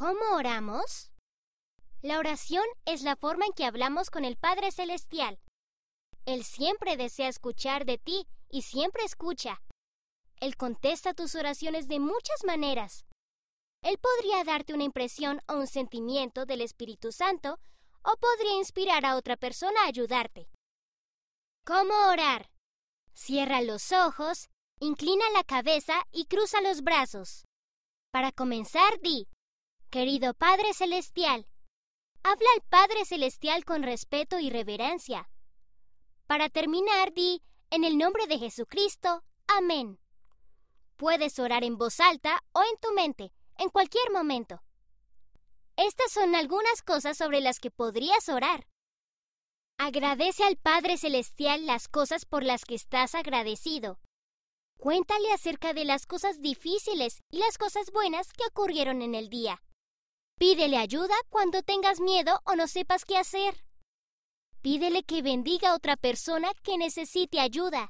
¿Cómo oramos? La oración es la forma en que hablamos con el Padre Celestial. Él siempre desea escuchar de ti y siempre escucha. Él contesta tus oraciones de muchas maneras. Él podría darte una impresión o un sentimiento del Espíritu Santo o podría inspirar a otra persona a ayudarte. ¿Cómo orar? Cierra los ojos, inclina la cabeza y cruza los brazos. Para comenzar, di, Querido Padre Celestial, habla al Padre Celestial con respeto y reverencia. Para terminar, di, en el nombre de Jesucristo, amén. Puedes orar en voz alta o en tu mente, en cualquier momento. Estas son algunas cosas sobre las que podrías orar. Agradece al Padre Celestial las cosas por las que estás agradecido. Cuéntale acerca de las cosas difíciles y las cosas buenas que ocurrieron en el día. Pídele ayuda cuando tengas miedo o no sepas qué hacer. Pídele que bendiga a otra persona que necesite ayuda.